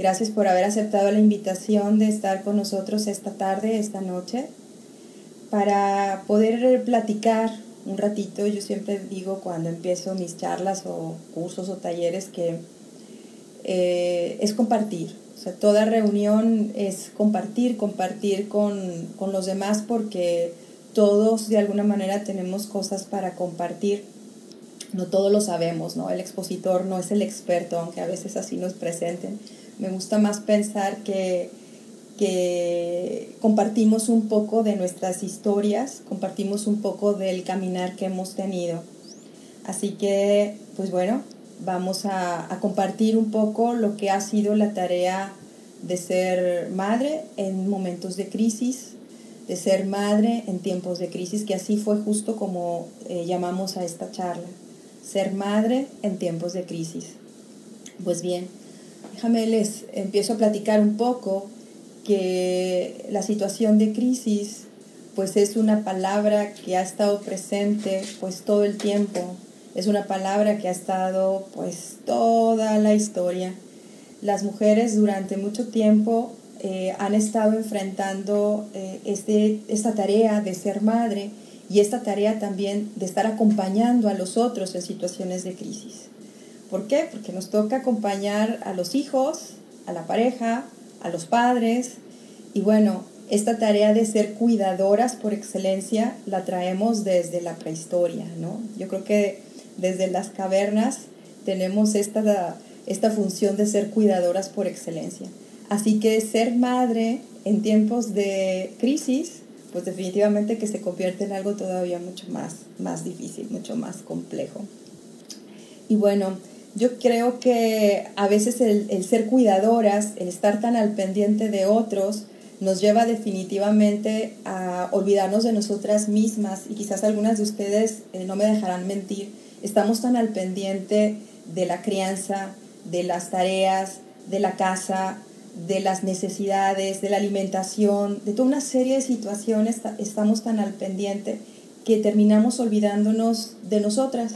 Gracias por haber aceptado la invitación de estar con nosotros esta tarde, esta noche, para poder platicar un ratito. Yo siempre digo cuando empiezo mis charlas o cursos o talleres que eh, es compartir. O sea, toda reunión es compartir, compartir con, con los demás porque todos de alguna manera tenemos cosas para compartir. No todos lo sabemos, ¿no? El expositor no es el experto, aunque a veces así nos presenten. Me gusta más pensar que, que compartimos un poco de nuestras historias, compartimos un poco del caminar que hemos tenido. Así que, pues bueno, vamos a, a compartir un poco lo que ha sido la tarea de ser madre en momentos de crisis, de ser madre en tiempos de crisis, que así fue justo como eh, llamamos a esta charla, ser madre en tiempos de crisis. Pues bien, déjame les empiezo a platicar un poco que la situación de crisis pues es una palabra que ha estado presente pues todo el tiempo, es una palabra que ha estado pues toda la historia. Las mujeres durante mucho tiempo eh, han estado enfrentando eh, este, esta tarea de ser madre y esta tarea también de estar acompañando a los otros en situaciones de crisis. ¿Por qué? Porque nos toca acompañar a los hijos, a la pareja, a los padres y bueno, esta tarea de ser cuidadoras por excelencia la traemos desde la prehistoria, ¿no? Yo creo que desde las cavernas tenemos esta, esta función de ser cuidadoras por excelencia. Así que ser madre en tiempos de crisis, pues definitivamente que se convierte en algo todavía mucho más, más difícil, mucho más complejo. Y bueno, yo creo que a veces el, el ser cuidadoras, el estar tan al pendiente de otros, nos lleva definitivamente a olvidarnos de nosotras mismas y quizás algunas de ustedes eh, no me dejarán mentir, estamos tan al pendiente de la crianza, de las tareas, de la casa, de las necesidades, de la alimentación, de toda una serie de situaciones, estamos tan al pendiente que terminamos olvidándonos de nosotras,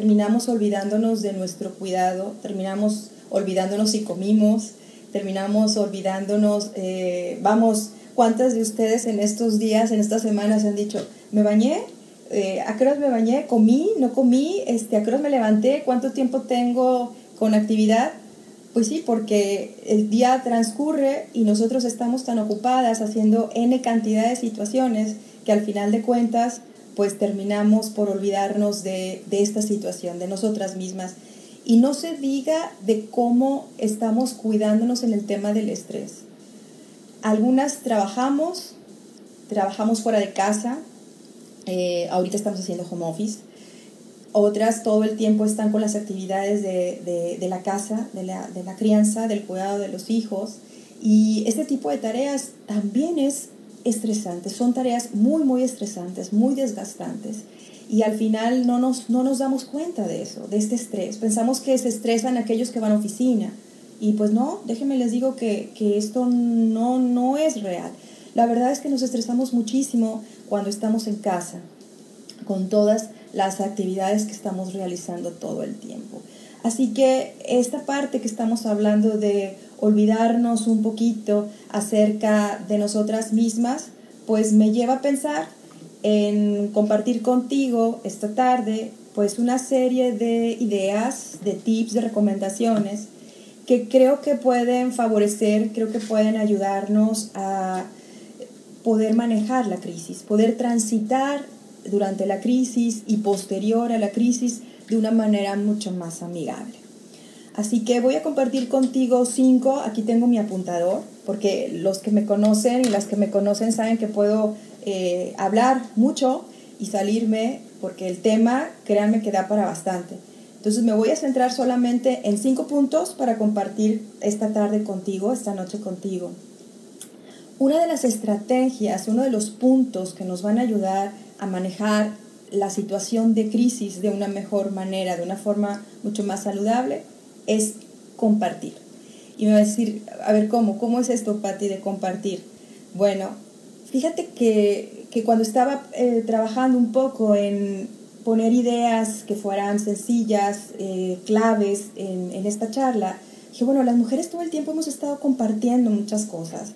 terminamos olvidándonos de nuestro cuidado, terminamos olvidándonos si comimos, terminamos olvidándonos, eh, vamos, ¿cuántas de ustedes en estos días, en estas semanas han dicho, me bañé? Eh, ¿A qué horas me bañé? ¿Comí? ¿No comí? Este, ¿A qué horas me levanté? ¿Cuánto tiempo tengo con actividad? Pues sí, porque el día transcurre y nosotros estamos tan ocupadas haciendo N cantidad de situaciones que al final de cuentas pues terminamos por olvidarnos de, de esta situación, de nosotras mismas. Y no se diga de cómo estamos cuidándonos en el tema del estrés. Algunas trabajamos, trabajamos fuera de casa, eh, ahorita estamos haciendo home office, otras todo el tiempo están con las actividades de, de, la casa, de la, de la, crianza, del cuidado de los hijos. Y este tipo de tareas también es estresante. Son tareas muy, muy estresantes, muy desgastantes. Y al final no nos, no nos damos cuenta de eso, de este estrés. Pensamos que se estresan aquellos que van a oficina. Y pues no, déjenme les digo que, que esto no, no es real. La verdad es que nos estresamos muchísimo cuando estamos en casa, con todas las actividades que estamos realizando todo el tiempo. Así que esta parte que estamos hablando de olvidarnos un poquito acerca de nosotras mismas, pues me lleva a pensar en compartir contigo esta tarde pues una serie de ideas, de tips, de recomendaciones que creo que pueden favorecer, creo que pueden ayudarnos a poder manejar la crisis, poder transitar durante la crisis y posterior a la crisis de una manera mucho más amigable. Así que voy a compartir contigo cinco, aquí tengo mi apuntador, porque los que me conocen y las que me conocen saben que puedo eh, hablar mucho y salirme, porque el tema, créanme que da para bastante. Entonces me voy a centrar solamente en cinco puntos para compartir esta tarde contigo, esta noche contigo. Una de las estrategias, uno de los puntos que nos van a ayudar a manejar la situación de crisis de una mejor manera, de una forma mucho más saludable, es compartir. Y me va a decir, a ver, ¿cómo? ¿Cómo es esto, Patti, de compartir? Bueno, fíjate que, cuando estaba eh, trabajando un poco en poner ideas que fueran sencillas, eh, claves en, en esta charla, dije, bueno, las mujeres todo el tiempo hemos estado compartiendo muchas cosas.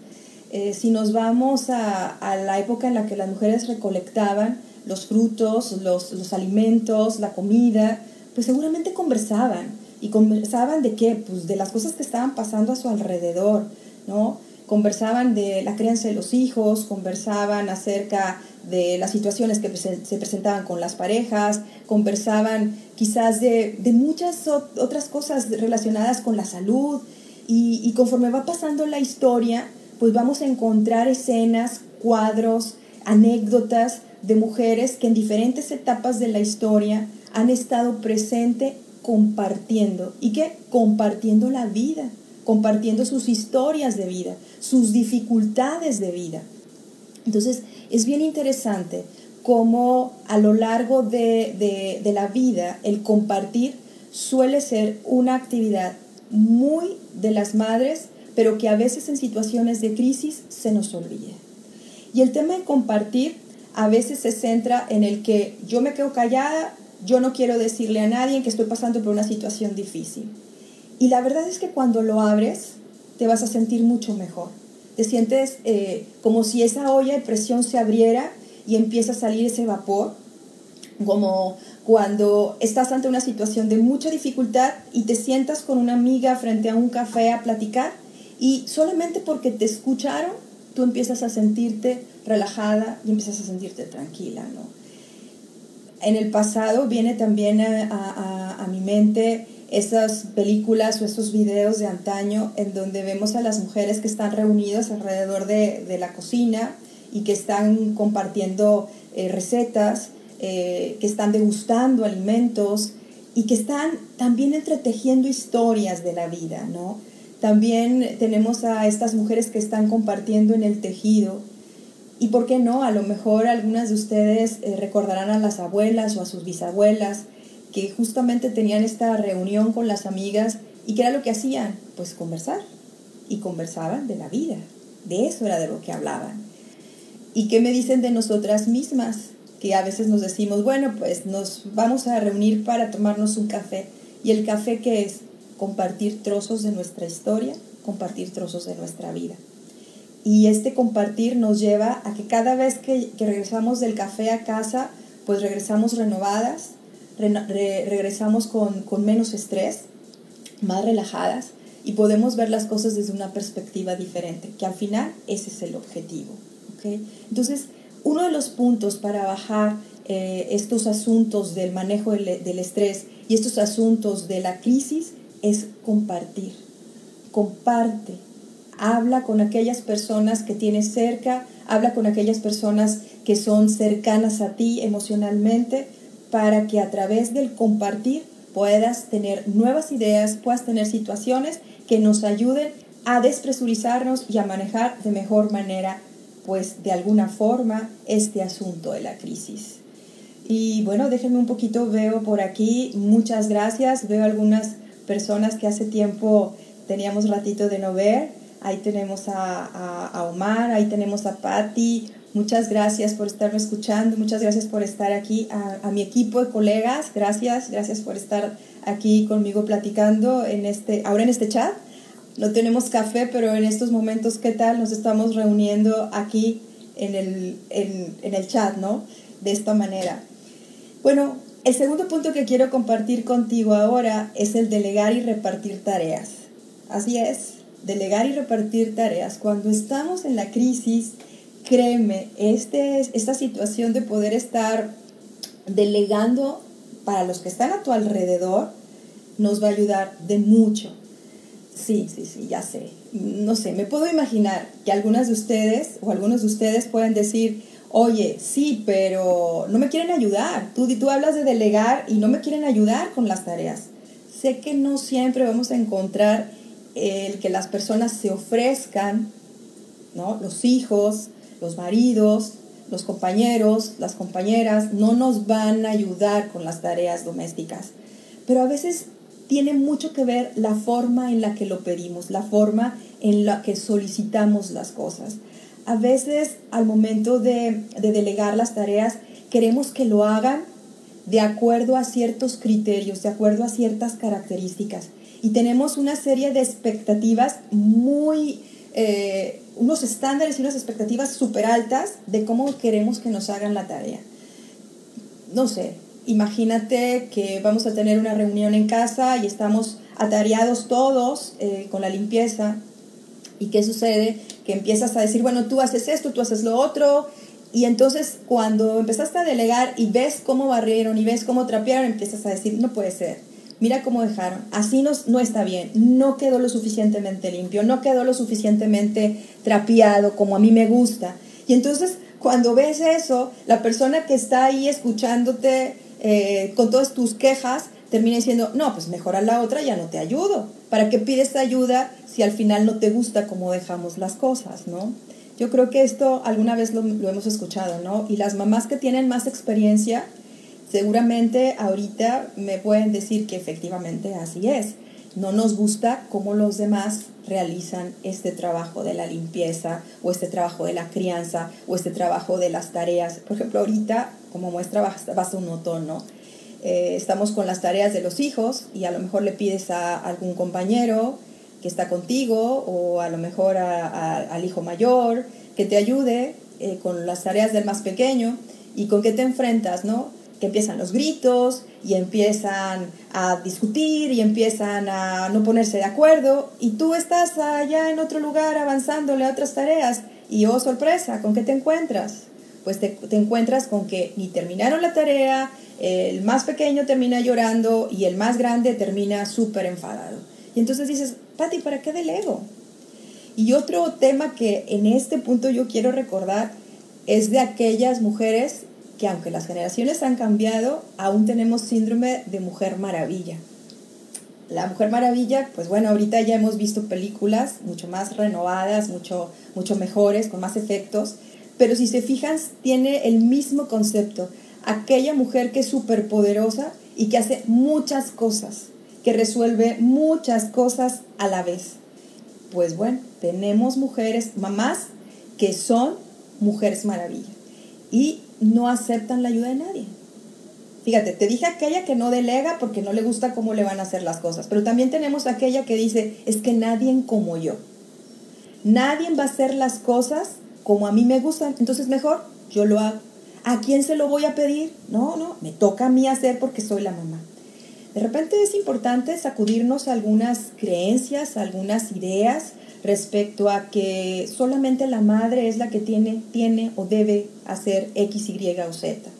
Eh, si nos vamos a, a, la época en la que las mujeres recolectaban los frutos, los, los alimentos, la comida, pues seguramente conversaban. ¿Y conversaban de qué? Pues de las cosas que estaban pasando a su alrededor, ¿no? Conversaban de la crianza de los hijos, conversaban acerca de las situaciones que se presentaban con las parejas, conversaban quizás de, de muchas otras cosas relacionadas con la salud y, conforme va pasando la historia, pues vamos a encontrar escenas, cuadros, anécdotas de mujeres que en diferentes etapas de la historia han estado presente compartiendo y que compartiendo la vida, compartiendo sus historias de vida, sus dificultades de vida. Entonces, es bien interesante cómo a lo largo de, de, la vida el compartir suele ser una actividad muy de las madres, pero que a veces en situaciones de crisis se nos olvida. Y el tema de compartir a veces se centra en el que yo me quedo callada, yo no quiero decirle a nadie que estoy pasando por una situación difícil. Y la verdad es que cuando lo abres, te vas a sentir mucho mejor te sientes eh, como si esa olla de presión se abriera y empieza a salir ese vapor, como cuando estás ante una situación de mucha dificultad y te sientas con una amiga frente a un café a platicar y solamente porque te escucharon, tú empiezas a sentirte relajada y empiezas a sentirte tranquila, ¿no? En el pasado viene también a, mi mente esas películas o esos videos de antaño en donde vemos a las mujeres que están reunidas alrededor de, la cocina y que están compartiendo eh, recetas, eh, que están degustando alimentos y que están también entretejiendo historias de la vida, ¿no? También tenemos a estas mujeres que están compartiendo en el tejido. Y por qué no, a lo mejor algunas de ustedes eh, recordarán a las abuelas o a sus bisabuelas que justamente tenían esta reunión con las amigas y que era lo que hacían, pues conversar. Y conversaban de la vida, de eso era de lo que hablaban. ¿Y qué me dicen de nosotras mismas? Que a veces nos decimos, bueno, pues nos vamos a reunir para tomarnos un café. ¿Y el café qué es? Compartir trozos de nuestra historia, compartir trozos de nuestra vida. Y este compartir nos lleva a que cada vez que, que regresamos del café a casa, pues regresamos renovadas, regresamos con, menos estrés, más relajadas y podemos ver las cosas desde una perspectiva diferente, que al final ese es el objetivo. Entonces, uno de los puntos para bajar eh, estos asuntos del manejo del, del, estrés y estos asuntos de la crisis es compartir. Comparte. Habla con aquellas personas que tienes cerca, habla con aquellas personas que son cercanas a ti emocionalmente, para que a través del compartir puedas tener nuevas ideas, puedas tener situaciones que nos ayuden a despresurizarnos y a manejar de mejor manera, pues de alguna forma, este asunto de la crisis. Y bueno, déjenme un poquito, veo por aquí, muchas gracias, veo algunas personas que hace tiempo teníamos ratito de no ver, ahí tenemos a, a Omar, ahí tenemos a Patti, Muchas gracias por estarme escuchando, muchas gracias por estar aquí, a, mi equipo de colegas, gracias, gracias por estar aquí conmigo platicando en este, ahora en este chat. No tenemos café, pero en estos momentos, ¿qué tal? Nos estamos reuniendo aquí en el, en, en el chat, ¿no? De esta manera. Bueno, el segundo punto que quiero compartir contigo ahora es el delegar y repartir tareas. Así es, delegar y repartir tareas. Cuando estamos en la crisis, créeme, este, esta situación de poder estar delegando para los que están a tu alrededor nos va a ayudar de mucho. Sí, sí, sí, ya sé. No sé, me puedo imaginar que algunas de ustedes o algunos de ustedes pueden decir, oye, sí, pero no me quieren ayudar. Tú, tú hablas de delegar y no me quieren ayudar con las tareas. Sé que no siempre vamos a encontrar el que las personas se ofrezcan, ¿no? Los hijos, los maridos, los compañeros, las compañeras no nos van a ayudar con las tareas domésticas. Pero a veces tiene mucho que ver la forma en la que lo pedimos, la forma en la que solicitamos las cosas. A veces al momento de, de delegar las tareas queremos que lo hagan de acuerdo a ciertos criterios, de acuerdo a ciertas características. Y tenemos una serie de expectativas muy, eh, unos estándares y unas expectativas súper altas de cómo queremos que nos hagan la tarea. No sé, imagínate que vamos a tener una reunión en casa y estamos atareados todos eh, con la limpieza. ¿Y qué sucede? Que empiezas a decir, bueno, tú haces esto, tú haces lo otro. Y entonces cuando empezaste a delegar y ves cómo barrieron y ves cómo trapearon, empiezas a decir, no puede ser. Mira cómo dejaron. Así no, no está bien. No quedó lo suficientemente limpio. No quedó lo suficientemente trapeado como a mí me gusta. Y entonces cuando ves eso, la persona que está ahí escuchándote eh, con todas tus quejas, termina diciendo, no, pues mejora la otra, ya no te ayudo. ¿Para qué pides ayuda si al final no te gusta cómo dejamos las cosas, no? Yo creo que esto alguna vez lo, lo hemos escuchado, ¿no? Y las mamás que tienen más experiencia, seguramente ahorita me pueden decir que efectivamente así es. No nos gusta cómo los demás realizan este trabajo de la limpieza o este trabajo de la crianza o este trabajo de las tareas. Por ejemplo, ahorita como muestra basta, un ¿no? Eh, estamos con las tareas de los hijos y a lo mejor le pides a algún compañero que está contigo o a lo mejor al hijo mayor que te ayude eh, con las tareas del más pequeño y con qué te enfrentas, ¿no? Empiezan los gritos y empiezan a discutir y empiezan a no ponerse de acuerdo y tú estás allá en otro lugar avanzándole a otras tareas y oh sorpresa, ¿con qué te encuentras? pues te, encuentras con que ni terminaron la tarea, el más pequeño termina llorando y el más grande termina súper enfadado. Y entonces dices, Pati, ¿para qué delego? Y otro tema que en este punto yo quiero recordar es de aquellas mujeres que aunque las generaciones han cambiado, aún tenemos síndrome de mujer maravilla. La Mujer Maravilla, pues bueno, ahorita ya hemos visto películas mucho más renovadas, mucho, mucho mejores, con más efectos, pero si se fijan, tiene el mismo concepto. Aquella mujer que es súper poderosa y que hace muchas cosas, que resuelve muchas cosas a la vez. Pues bueno, tenemos mujeres, mamás, que son mujeres maravilla y no aceptan la ayuda de nadie. Fíjate, te dije aquella que no delega porque no le gusta cómo le van a hacer las cosas, pero también tenemos aquella que dice, es que nadie como yo. Nadie va a hacer las cosas como a mí me gustan, entonces mejor yo lo hago. ¿A quién se lo voy a pedir? No, no, me toca a mí hacer porque soy la mamá. De repente es importante sacudirnos algunas creencias, algunas ideas respecto a que solamente la madre es la que tiene, tiene o debe hacer X, Y o Z.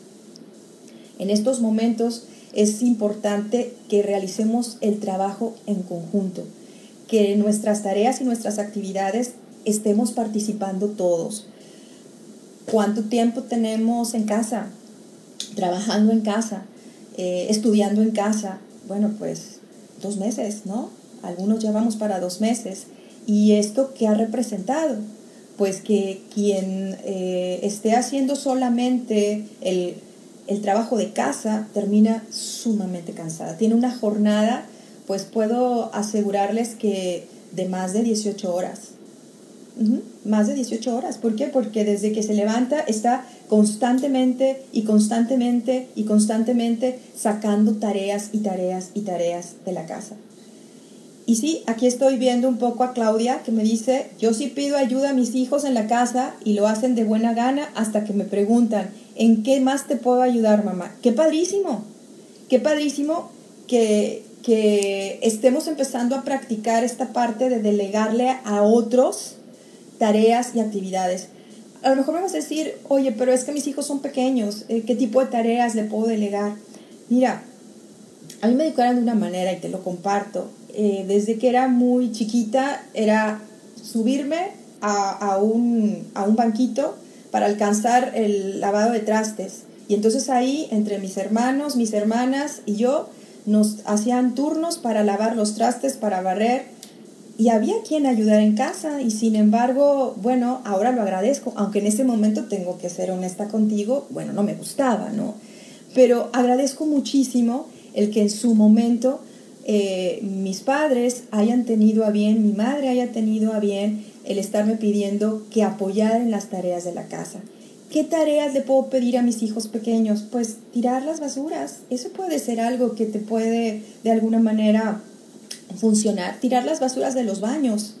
En estos momentos es importante que realicemos el trabajo en conjunto, que nuestras tareas y nuestras actividades estemos participando todos. ¿Cuánto tiempo tenemos en casa? Trabajando en casa, eh, estudiando en casa. Bueno, pues dos meses, ¿no? Algunos ya vamos para dos meses. ¿Y esto qué ha representado? Pues que quien eh, esté haciendo solamente el, el trabajo de casa termina sumamente cansada. Tiene una jornada, pues puedo asegurarles que de más de 18 horas más de 18 horas. ¿Por qué? Porque desde que se levanta está constantemente y constantemente y constantemente sacando tareas y tareas y tareas de la casa. Y sí, aquí estoy viendo un poco a Claudia que me dice, yo sí pido ayuda a mis hijos en la casa y lo hacen de buena gana hasta que me preguntan, ¿en qué más te puedo ayudar, mamá? Qué padrísimo, qué padrísimo que, que estemos empezando a practicar esta parte de delegarle a otros tareas y actividades. A lo mejor vamos a decir, oye, pero es que mis hijos son pequeños, eh, ¿qué tipo de tareas le puedo delegar? Mira, a mí me educaron de una manera y te lo comparto. Eh, desde que era muy chiquita era subirme a, a, un, a un banquito para alcanzar el lavado de trastes. Y entonces ahí, entre mis hermanos, mis hermanas y yo, nos hacían turnos para lavar los trastes, para barrer, y había quien ayudar en casa y sin embargo, bueno, ahora lo agradezco, aunque en ese momento tengo que ser honesta contigo, bueno, no me gustaba, ¿no? Pero agradezco muchísimo el que en su momento eh, mis padres hayan tenido a bien, mi madre haya tenido a bien el estarme pidiendo que apoyara en las tareas de la casa. ¿Qué tareas le puedo pedir a mis hijos pequeños? Pues tirar las basuras. Eso puede ser algo que te puede de alguna manera funcionar, tirar las basuras de los baños,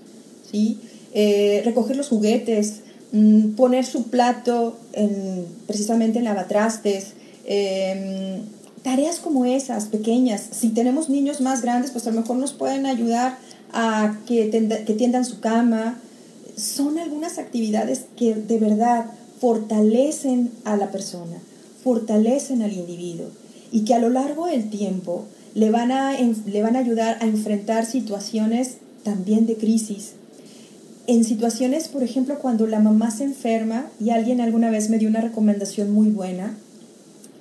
¿sí? Eh, recoger los juguetes, mm, poner su plato en, precisamente en lavatrastes, em, tareas como esas, pequeñas. Si tenemos niños más grandes, pues a lo mejor nos pueden ayudar a que, que tiendan su cama. Son algunas actividades que de verdad fortalecen a la persona, fortalecen al individuo y que a lo largo del tiempo le van a, le van a ayudar a enfrentar situaciones también de crisis. En situaciones, por ejemplo, cuando la mamá se enferma y alguien alguna vez me dio una recomendación muy buena,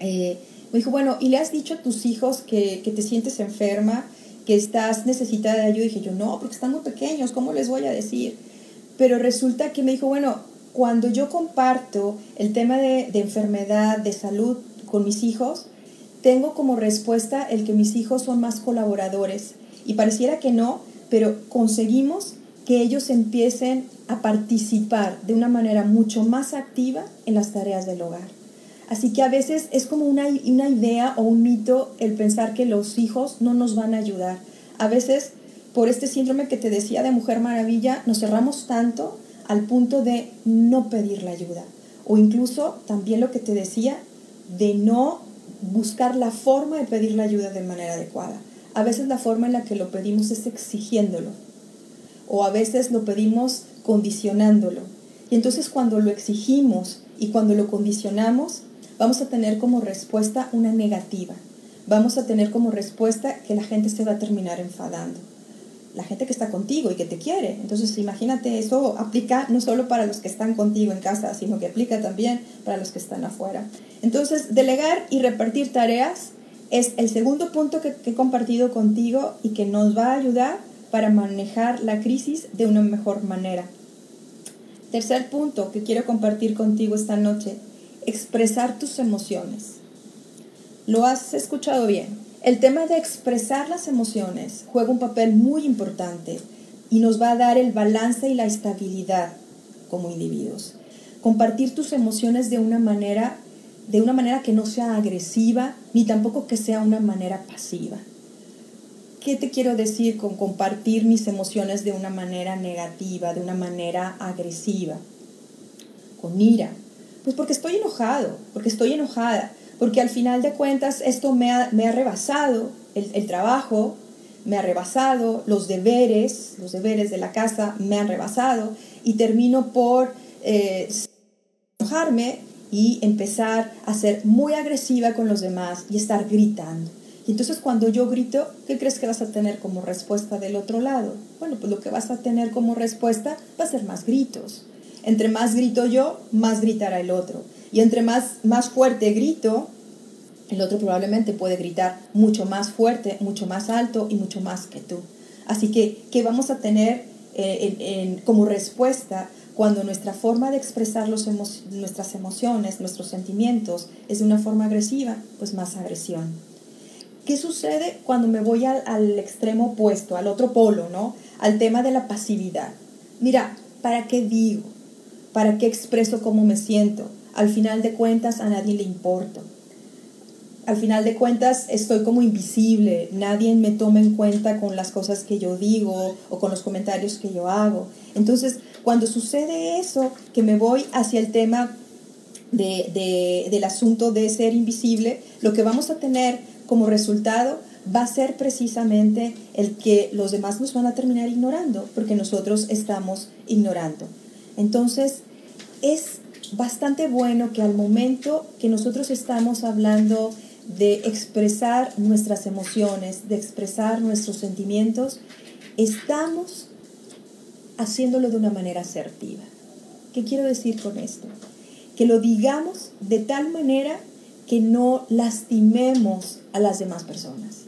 eh, me dijo, bueno, ¿y le has dicho a tus hijos que, que te sientes enferma, que estás necesitada de ayuda? Y dije yo, no, porque están muy pequeños, ¿cómo les voy a decir? Pero resulta que me dijo, bueno, cuando yo comparto el tema de, de enfermedad, de salud con mis hijos, tengo como respuesta el que mis hijos son más colaboradores. Y pareciera que no, pero conseguimos que ellos empiecen a participar de una manera mucho más activa en las tareas del hogar. Así que a veces es como una, una idea o un mito el pensar que los hijos no nos van a ayudar. A veces, por este síndrome que te decía de Mujer Maravilla, nos cerramos tanto al punto de no pedir la ayuda. O incluso también lo que te decía, de no buscar la forma de pedir la ayuda de manera adecuada. A veces la forma en la que lo pedimos es exigiéndolo o a veces lo pedimos condicionándolo. Y entonces cuando lo exigimos y cuando lo condicionamos, vamos a tener como respuesta una negativa. Vamos a tener como respuesta que la gente se va a terminar enfadando la gente que está contigo y que te quiere. Entonces, imagínate, eso aplica no solo para los que están contigo en casa, sino que aplica también para los que están afuera. Entonces, delegar y repartir tareas es el segundo punto que, que he compartido contigo y que nos va a ayudar para manejar la crisis de una mejor manera. Tercer punto que quiero compartir contigo esta noche, expresar tus emociones. Lo has escuchado bien el tema de expresar las emociones juega un papel muy importante y nos va a dar el balance y la estabilidad como individuos. Compartir tus emociones de una manera de una manera que no sea agresiva ni tampoco que sea una manera pasiva. ¿Qué te quiero decir con compartir mis emociones de una manera negativa, de una manera agresiva? Con ira. Pues porque estoy enojado, porque estoy enojada porque al final de cuentas esto me ha, rebasado, el, trabajo me ha rebasado, los deberes, los deberes de la casa me han rebasado y termino por eh, enojarme y empezar a ser muy agresiva con los demás y estar gritando. Y entonces cuando yo grito, ¿qué crees que vas a tener como respuesta del otro lado? Bueno, pues lo que vas a tener como respuesta va a ser más gritos. Entre más grito yo, más gritará el otro. Y entre más, más fuerte grito, el otro probablemente puede gritar mucho más fuerte, mucho más alto y mucho más que tú. Así que, ¿qué vamos a tener eh, como respuesta cuando nuestra forma de expresar nuestras emociones, nuestros sentimientos, es de una forma agresiva? Pues más agresión. ¿Qué sucede cuando me voy al, al extremo opuesto, al otro polo, ¿no? Al tema de la pasividad. Mira, ¿para qué digo? ¿Para qué expreso cómo me siento? al final de cuentas a nadie le importa. Al final de cuentas estoy como invisible, nadie me toma en cuenta con las cosas que yo digo o con los comentarios que yo hago. Entonces, cuando sucede eso, que me voy hacia el tema de, del asunto de ser invisible, lo que vamos a tener como resultado va a ser precisamente el que los demás nos van a terminar ignorando, porque nosotros estamos ignorando. Entonces, es bastante bueno que al momento que nosotros estamos hablando de expresar nuestras emociones, de expresar nuestros sentimientos, estamos haciéndolo de una manera asertiva. ¿Qué quiero decir con esto? Que lo digamos de tal manera que no lastimemos a las demás personas.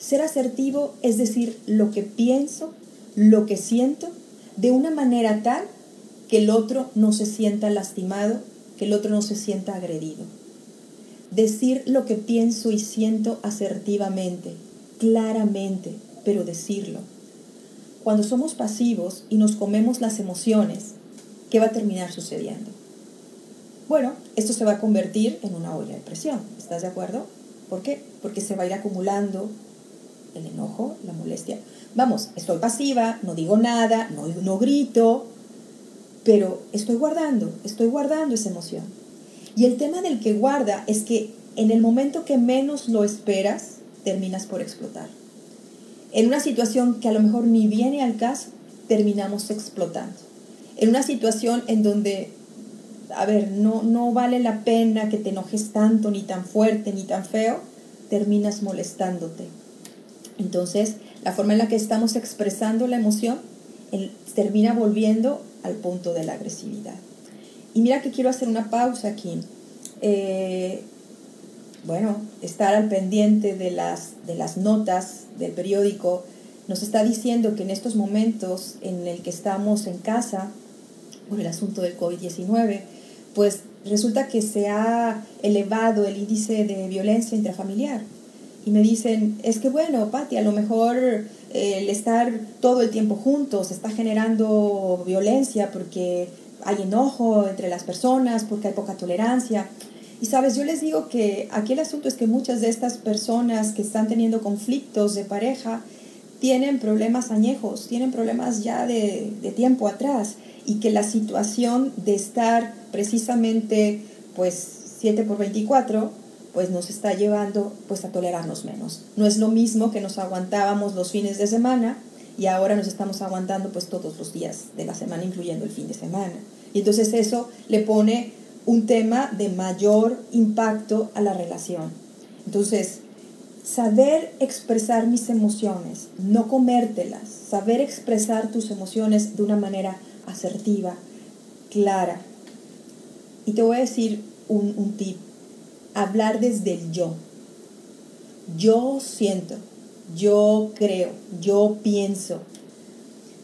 Ser asertivo es decir lo que pienso, lo que siento, de una manera tal que el otro no se sienta lastimado, que el otro no se sienta agredido. Decir lo que pienso y siento asertivamente, claramente, pero decirlo. Cuando somos pasivos y nos comemos las emociones, ¿qué va a terminar sucediendo? Bueno, esto se va a convertir en una olla de presión, ¿estás de acuerdo? ¿Por qué? Porque se va a ir acumulando el enojo, la molestia. Vamos, estoy pasiva, no digo nada, no, no grito, pero estoy guardando, estoy guardando esa emoción. Y el tema del que guarda es que en el momento que menos lo esperas, terminas por explotar. En una situación que a lo mejor ni viene al caso, terminamos explotando. En una situación en donde, a ver, no, no vale la pena que te enojes tanto, ni tan fuerte, ni tan feo, terminas molestándote. Entonces, la forma en la que estamos expresando la emoción termina volviendo al punto de la agresividad. Y mira que quiero hacer una pausa aquí. Eh, bueno, estar al pendiente de las, de las notas del periódico nos está diciendo que en estos momentos en el que estamos en casa por el asunto del COVID-19, pues resulta que se ha elevado el índice de violencia intrafamiliar. Y me dicen, es que bueno, Pati, a lo mejor el estar todo el tiempo juntos está generando violencia porque hay enojo entre las personas, porque hay poca tolerancia. Y sabes, yo les digo que aquí el asunto es que muchas de estas personas que están teniendo conflictos de pareja tienen problemas añejos, tienen problemas ya de, de tiempo atrás y que la situación de estar precisamente pues 7 por 24 pues nos está llevando pues a tolerarnos menos. No es lo mismo que nos aguantábamos los fines de semana y ahora nos estamos aguantando pues todos los días de la semana incluyendo el fin de semana. Y entonces eso le pone un tema de mayor impacto a la relación. Entonces, saber expresar mis emociones, no comértelas, saber expresar tus emociones de una manera asertiva, clara. Y te voy a decir un, un tip, hablar desde el yo. Yo siento, yo creo, yo pienso.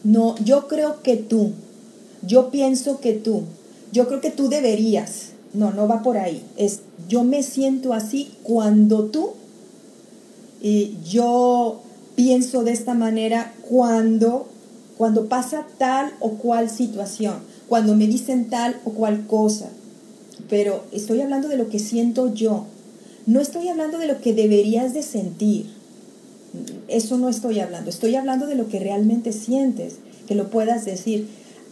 No, yo creo que tú, yo pienso que tú, yo creo que tú deberías. No, no va por ahí. Es yo me siento así cuando tú y yo pienso de esta manera cuando cuando pasa tal o cual situación, cuando me dicen tal o cual cosa. Pero estoy hablando de lo que siento yo. No estoy hablando de lo que deberías de sentir. Eso no estoy hablando. Estoy hablando de lo que realmente sientes, que lo puedas decir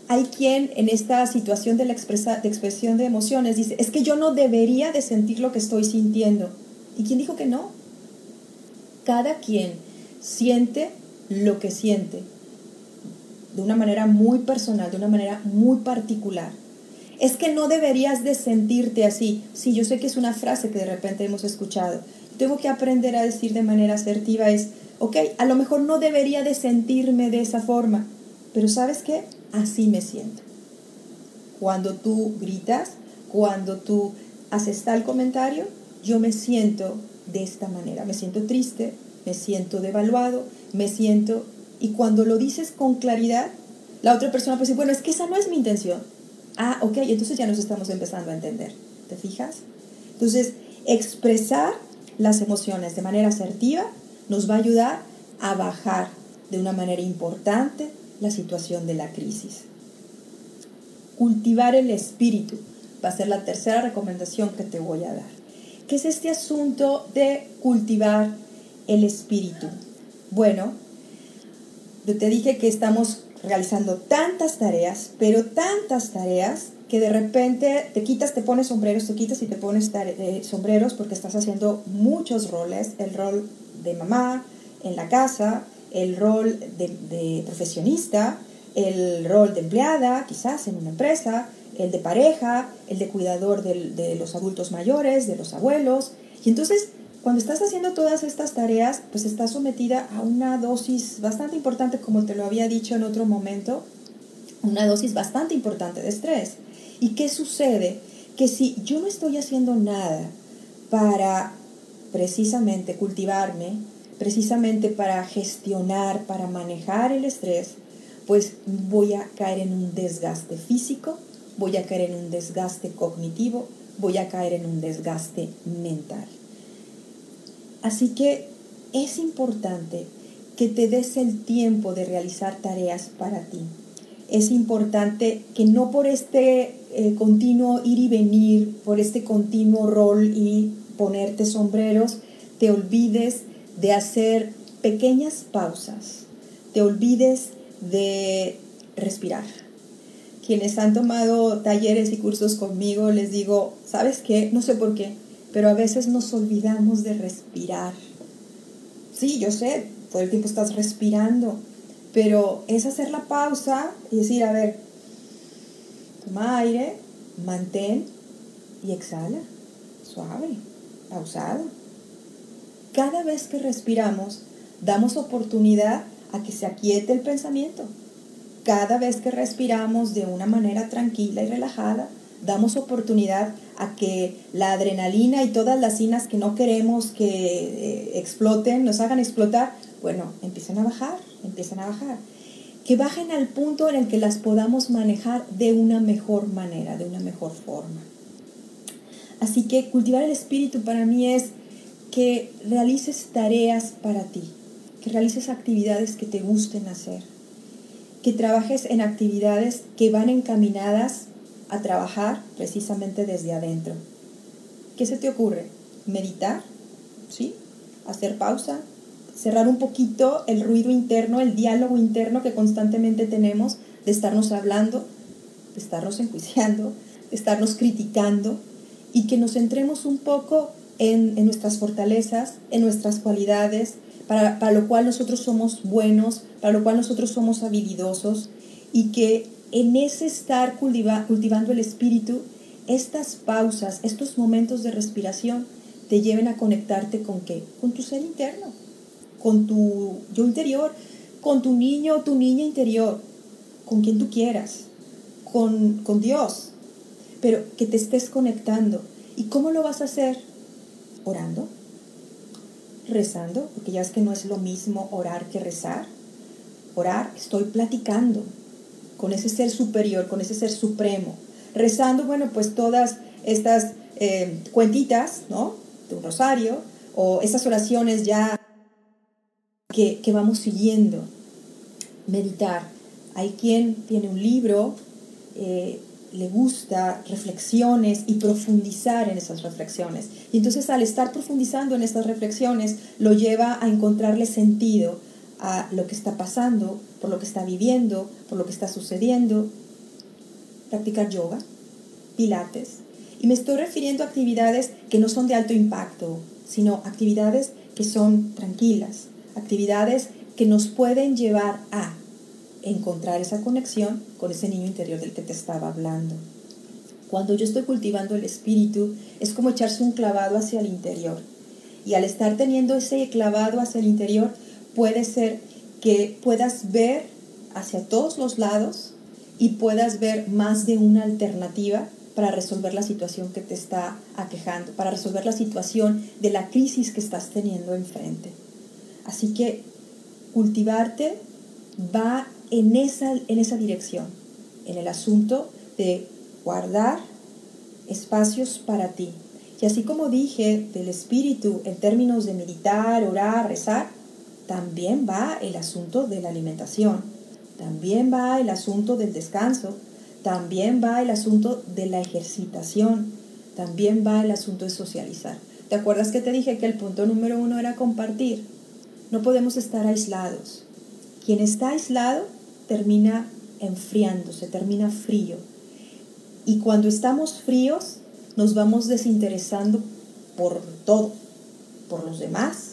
hay quien en esta situación de la de expresión de emociones dice, es que yo no debería de sentir lo que estoy sintiendo. ¿Y quién dijo que no? Cada quien siente lo que siente de una manera muy personal, de una manera muy particular. Es que no deberías de sentirte así. Sí, yo sé que es una frase que de repente hemos escuchado. Tengo que aprender a decir de manera asertiva es, ok, a lo mejor no debería de sentirme de esa forma, pero ¿sabes qué? así me siento. Cuando tú gritas, cuando tú haces tal comentario, yo me siento de esta manera. Me siento triste, me siento devaluado, me siento... Y cuando lo dices con claridad, la otra persona puede decir, bueno, es que esa no es mi intención. Ah, ok, entonces ya nos estamos empezando a entender. ¿Te fijas? Entonces, expresar las emociones de manera asertiva nos va a ayudar a bajar de una manera importante la situación de la crisis. Cultivar el espíritu va a ser la tercera recomendación que te voy a dar. ¿Qué es este asunto de cultivar el espíritu? Bueno, yo te dije que estamos realizando tantas tareas, pero tantas tareas que de repente te quitas, te pones sombreros, te quitas y te pones eh, sombreros porque estás haciendo muchos roles, el rol de mamá en la casa, el rol de, profesionista, el rol de empleada, quizás en una empresa, el de pareja, el de cuidador de los adultos mayores, de los abuelos. Y entonces, cuando estás haciendo todas estas tareas, pues estás sometida a una dosis bastante importante, como te lo había dicho en otro momento, una dosis bastante importante de estrés. ¿Y qué sucede? Que si yo no estoy haciendo nada para precisamente cultivarme, precisamente para gestionar, para manejar el estrés, pues voy a caer en un desgaste físico, voy a caer en un desgaste cognitivo, voy a caer en un desgaste mental. Así que es importante que te des el tiempo de realizar tareas para ti. Es importante que no por este eh, continuo ir y venir, por este continuo rol y ponerte sombreros, te olvides de hacer pequeñas pausas te olvides de respirar. Quienes han tomado talleres y cursos conmigo, les digo, ¿sabes qué? No sé por qué, pero a veces nos olvidamos de respirar. Sí, yo sé, todo el tiempo estás respirando, pero es hacer la pausa y decir, a ver, toma aire, mantén y exhala, suave, pausado. Cada vez que respiramos, damos oportunidad a que se aquiete el pensamiento. Cada vez que respiramos de una manera tranquila y relajada, damos oportunidad a que la adrenalina y todas las sinas que no queremos que eh, exploten, nos hagan explotar, bueno, empiecen a bajar, empiecen a bajar. Que bajen al punto en el que las podamos manejar de una mejor manera, de una mejor forma. Así que cultivar el espíritu para mí es que realices tareas para ti, que realices actividades que te gusten hacer, que trabajes en actividades que van encaminadas a trabajar precisamente desde adentro. ¿Qué se te ocurre? Meditar, ¿sí? Hacer pausa, cerrar un poquito el ruido interno, el diálogo interno que constantemente tenemos de estarnos hablando, de estarnos enjuiciando, de estarnos criticando y que nos centremos un poco en, en nuestras fortalezas, en nuestras cualidades, para, lo cual nosotros somos buenos, para lo cual nosotros somos habilidosos y que en ese estar cultivando el espíritu, estas pausas, estos momentos de respiración te lleven a conectarte con qué? Con tu ser interno, con tu yo interior, con tu niño o tu niña interior, con quien tú quieras, con, con Dios, pero que te estés conectando. ¿Y cómo lo vas a hacer? Orando rezando, porque ya es que no es lo mismo orar que rezar. Orar, estoy platicando con ese ser superior, con ese ser supremo. Rezando, bueno, pues todas estas eh, cuentitas, ¿no? De un rosario, o esas oraciones ya que, que vamos siguiendo. Meditar. Hay quien tiene un libro eh, le gusta reflexiones y profundizar en esas reflexiones. Y entonces al estar profundizando en estas reflexiones, lo lleva a encontrarle sentido a lo que está pasando, por lo que está viviendo, por lo que está sucediendo. Practicar yoga, pilates. Y me estoy refiriendo a actividades que no son de alto impacto, sino actividades que son tranquilas, actividades que nos pueden llevar a encontrar esa conexión con ese niño interior del que te estaba hablando. Cuando yo estoy cultivando el espíritu, es como echarse un clavado hacia el interior. Y al estar teniendo ese clavado hacia el interior, puede ser que puedas ver hacia todos los lados y puedas ver más de una alternativa para resolver la situación que te está aquejando, para resolver la situación de la crisis que estás teniendo enfrente. Así que cultivarte va en esa, en esa dirección, en el asunto de guardar espacios para ti. Y así como dije del espíritu en términos de meditar, orar, rezar, también va el asunto de la alimentación, también va el asunto del descanso, también va el asunto de la ejercitación, también va el asunto de socializar. ¿Te acuerdas que te dije que el punto número uno era compartir? No podemos estar aislados. Quien está aislado termina enfriándose, termina frío. Y cuando estamos fríos, nos vamos desinteresando por todo, por los demás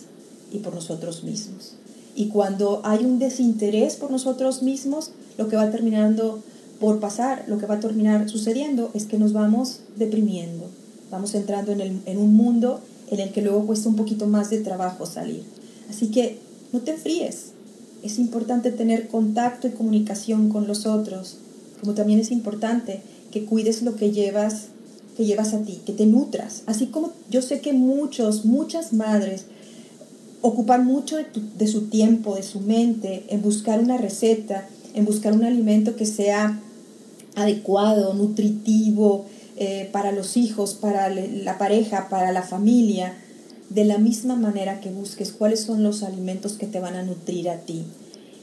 y por nosotros mismos. Y cuando hay un desinterés por nosotros mismos, lo que va terminando por pasar, lo que va a terminar sucediendo es que nos vamos deprimiendo, vamos entrando en, en un mundo en el que luego cuesta un poquito más de trabajo salir. Así que no te enfríes, es importante tener contacto y comunicación con los otros, como también es importante que cuides lo que llevas, que llevas a ti, que te nutras. Así como yo sé que muchos, muchas madres ocupan mucho de, su tiempo, de su mente, en buscar una receta, en buscar un alimento que sea adecuado, nutritivo eh, para los hijos, para la pareja, para la familia de la misma manera que busques cuáles son los alimentos que te van a nutrir a ti.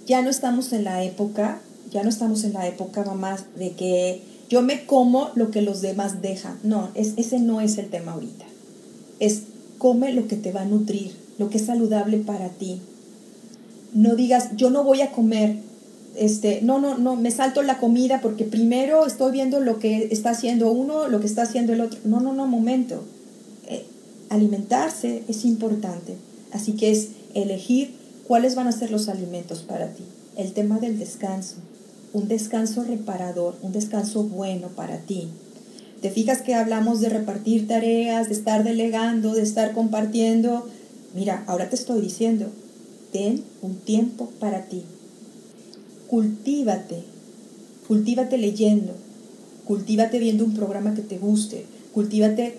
Ya no estamos en la época, ya no estamos en la época, mamá, de que yo me como lo que los demás dejan. No, es, ese no es el tema ahorita. Es come lo que te va a nutrir, lo que es saludable para ti. no digas, yo no voy a comer, este, no, no, no, me salto la comida porque primero estoy viendo lo que está haciendo uno, lo que está haciendo el otro. No, no, no, momento. Eh, alimentarse es importante. Así que es elegir cuáles van a ser los alimentos para ti. El tema del descanso, un descanso reparador, un descanso bueno para ti. Te fijas que hablamos de repartir tareas, de estar delegando, de estar compartiendo. Mira, ahora te estoy diciendo, ten un tiempo para ti cultívate, cultívate leyendo, cultívate viendo un programa que te guste, cultívate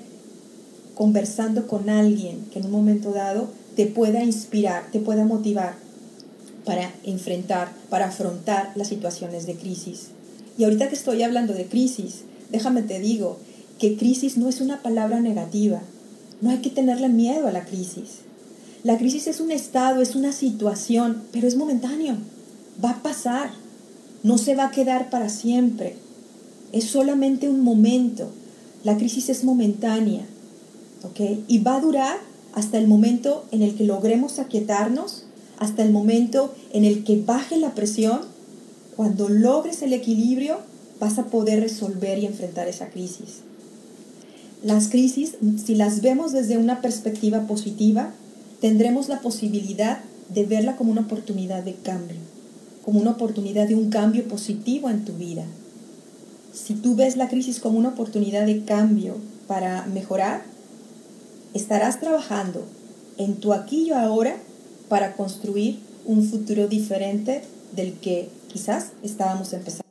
conversando con alguien que en un momento dado te pueda inspirar, te pueda motivar para enfrentar, para afrontar las situaciones de crisis. Y ahorita que estoy hablando de crisis, déjame te digo que crisis no es una palabra negativa. No hay que tenerle miedo a la crisis. La crisis es un estado, es una situación, pero es momentáneo. Va a pasar, no se va a quedar para siempre, es solamente un momento, la crisis es momentánea, ¿ok? Y va a durar hasta el momento en el que logremos aquietarnos, hasta el momento en el que baje la presión, cuando logres el equilibrio, vas a poder resolver y enfrentar esa crisis. Las crisis, si las vemos desde una perspectiva positiva, tendremos la posibilidad de verla como una oportunidad de cambio como una oportunidad de un cambio positivo en tu vida. Si tú ves la crisis como una oportunidad de cambio para mejorar, estarás trabajando en tu aquí y ahora para construir un futuro diferente del que quizás estábamos empezando.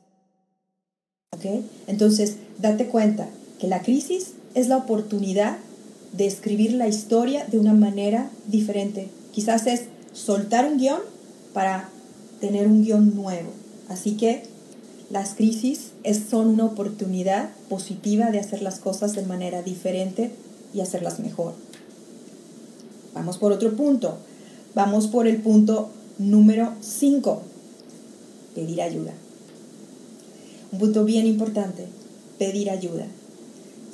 Entonces, date cuenta que la crisis es la oportunidad de escribir la historia de una manera diferente. Quizás es soltar un guion para tener un guion nuevo. Así que las crisis son una oportunidad positiva de hacer las cosas de manera diferente y hacerlas mejor. Vamos por otro punto. Vamos por el punto número 5. Pedir ayuda. Un punto bien importante. Pedir ayuda.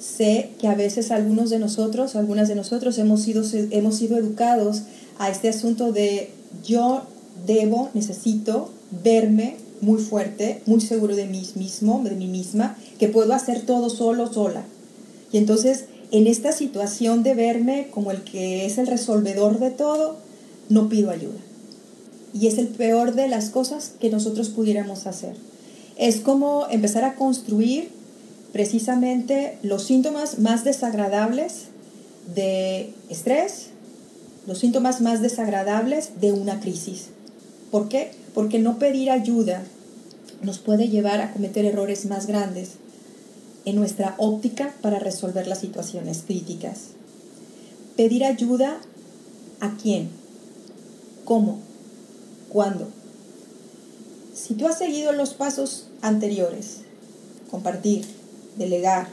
Sé que a veces algunos de nosotros, algunas de nosotros hemos sido, hemos sido educados a este asunto de yo debo, necesito verme muy fuerte, muy seguro de mí mismo, de mí misma, que puedo hacer todo solo, sola. Y entonces, en esta situación de verme como el que es el resolvedor de todo, no pido ayuda. Y es el peor de las cosas que nosotros pudiéramos hacer. Es como empezar a construir precisamente los síntomas más desagradables de estrés, los síntomas más desagradables de una crisis. ¿Por qué? Porque no pedir ayuda nos puede llevar a cometer errores más grandes en nuestra óptica para resolver las situaciones críticas. Pedir ayuda a quién, cómo, cuándo. Si tú has seguido los pasos anteriores, compartir, delegar,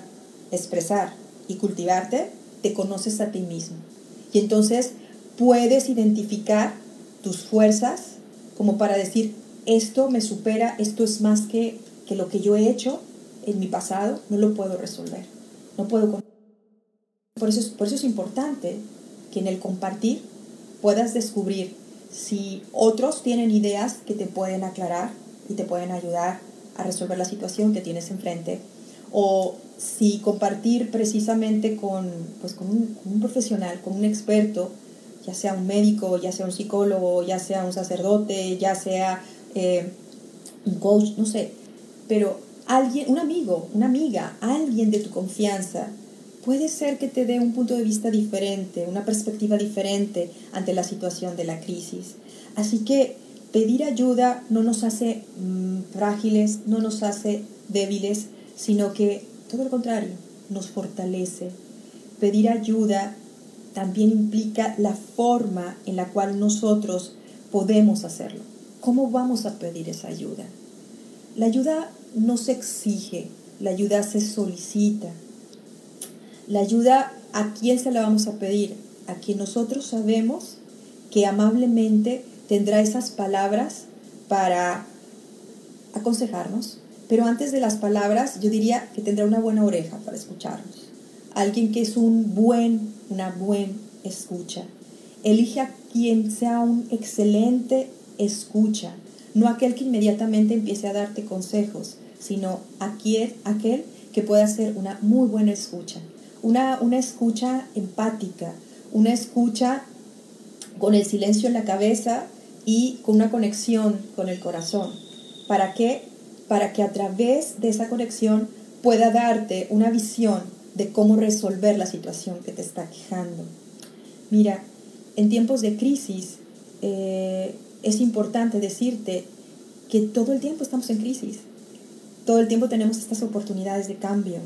expresar y cultivarte, te conoces a ti mismo. Y entonces puedes identificar tus fuerzas, como para decir, esto me supera, esto es más que, que lo que yo he hecho en mi pasado, no lo puedo resolver, no puedo... Por eso, es, por eso es importante que en el compartir puedas descubrir si otros tienen ideas que te pueden aclarar y te pueden ayudar a resolver la situación que tienes enfrente, o si compartir precisamente con, pues, con, un, profesional, con un experto, ya sea un médico, ya sea un psicólogo, ya sea un sacerdote, ya sea eh, un coach, no sé, pero alguien, un amigo, una amiga, alguien de tu confianza, puede ser que te dé un punto de vista diferente, una perspectiva diferente ante la situación de la crisis. Así que pedir ayuda no nos hace mm, frágiles, no nos hace débiles, sino que todo lo contrario, nos fortalece. Pedir ayuda también implica la forma en la cual nosotros podemos hacerlo. ¿Cómo vamos a pedir esa ayuda? La ayuda no se exige, la ayuda se solicita. La ayuda, ¿a quién se la vamos a pedir? A quien nosotros sabemos que amablemente tendrá esas palabras para aconsejarnos, pero antes de las palabras yo diría que tendrá una buena oreja para escucharnos. Alguien que es un buen una buena escucha. Elige a quien sea un excelente escucha, no aquel que inmediatamente empiece a darte consejos, sino aquel, aquel que pueda hacer una muy buena escucha, una, una escucha empática, una escucha con el silencio en la cabeza y con una conexión con el corazón. ¿Para qué? Para que a través de esa conexión pueda darte una visión de cómo resolver la situación que te está quejando. Mira, en tiempos de crisis eh, es importante decirte que todo el tiempo estamos en crisis, todo el tiempo tenemos estas oportunidades de cambio.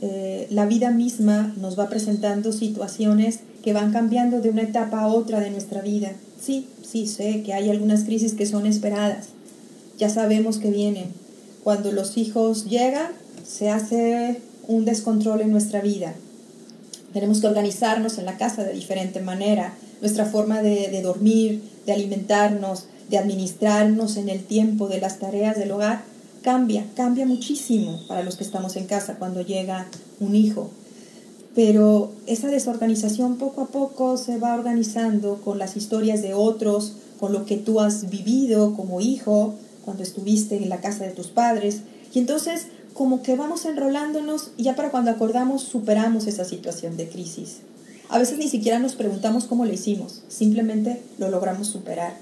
Eh, la vida misma nos va presentando situaciones que van cambiando de una etapa a otra de nuestra vida. Sí, sí, sé que hay algunas crisis que son esperadas, ya sabemos que vienen. Cuando los hijos llegan, se hace un descontrol en nuestra vida. Tenemos que organizarnos en la casa de diferente manera, nuestra forma de, dormir, de alimentarnos, de administrarnos en el tiempo de las tareas del hogar, cambia, cambia muchísimo para los que estamos en casa cuando llega un hijo. Pero esa desorganización poco a poco se va organizando con las historias de otros, con lo que tú has vivido como hijo cuando estuviste en la casa de tus padres. Y entonces como que vamos enrolándonos ya para cuando acordamos superamos esa situación de crisis. A veces ni siquiera nos preguntamos cómo lo hicimos, simplemente lo logramos superar.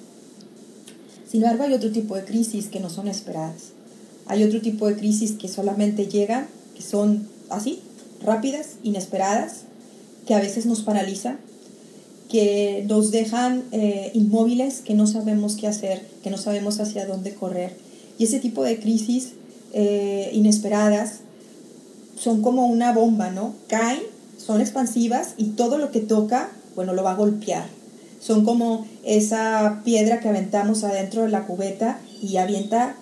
Sin embargo, hay otro tipo de crisis que no son esperadas. Hay otro tipo de crisis que solamente llegan, que son así, rápidas, inesperadas, que a veces nos paralizan, que nos dejan eh, inmóviles, que no sabemos qué hacer, que no sabemos hacia dónde correr. Y ese tipo de crisis eh, inesperadas son como una bomba, ¿no? Caen, son expansivas y todo lo que toca, bueno, lo va a golpear. Son como esa piedra que aventamos adentro de la cubeta y avienta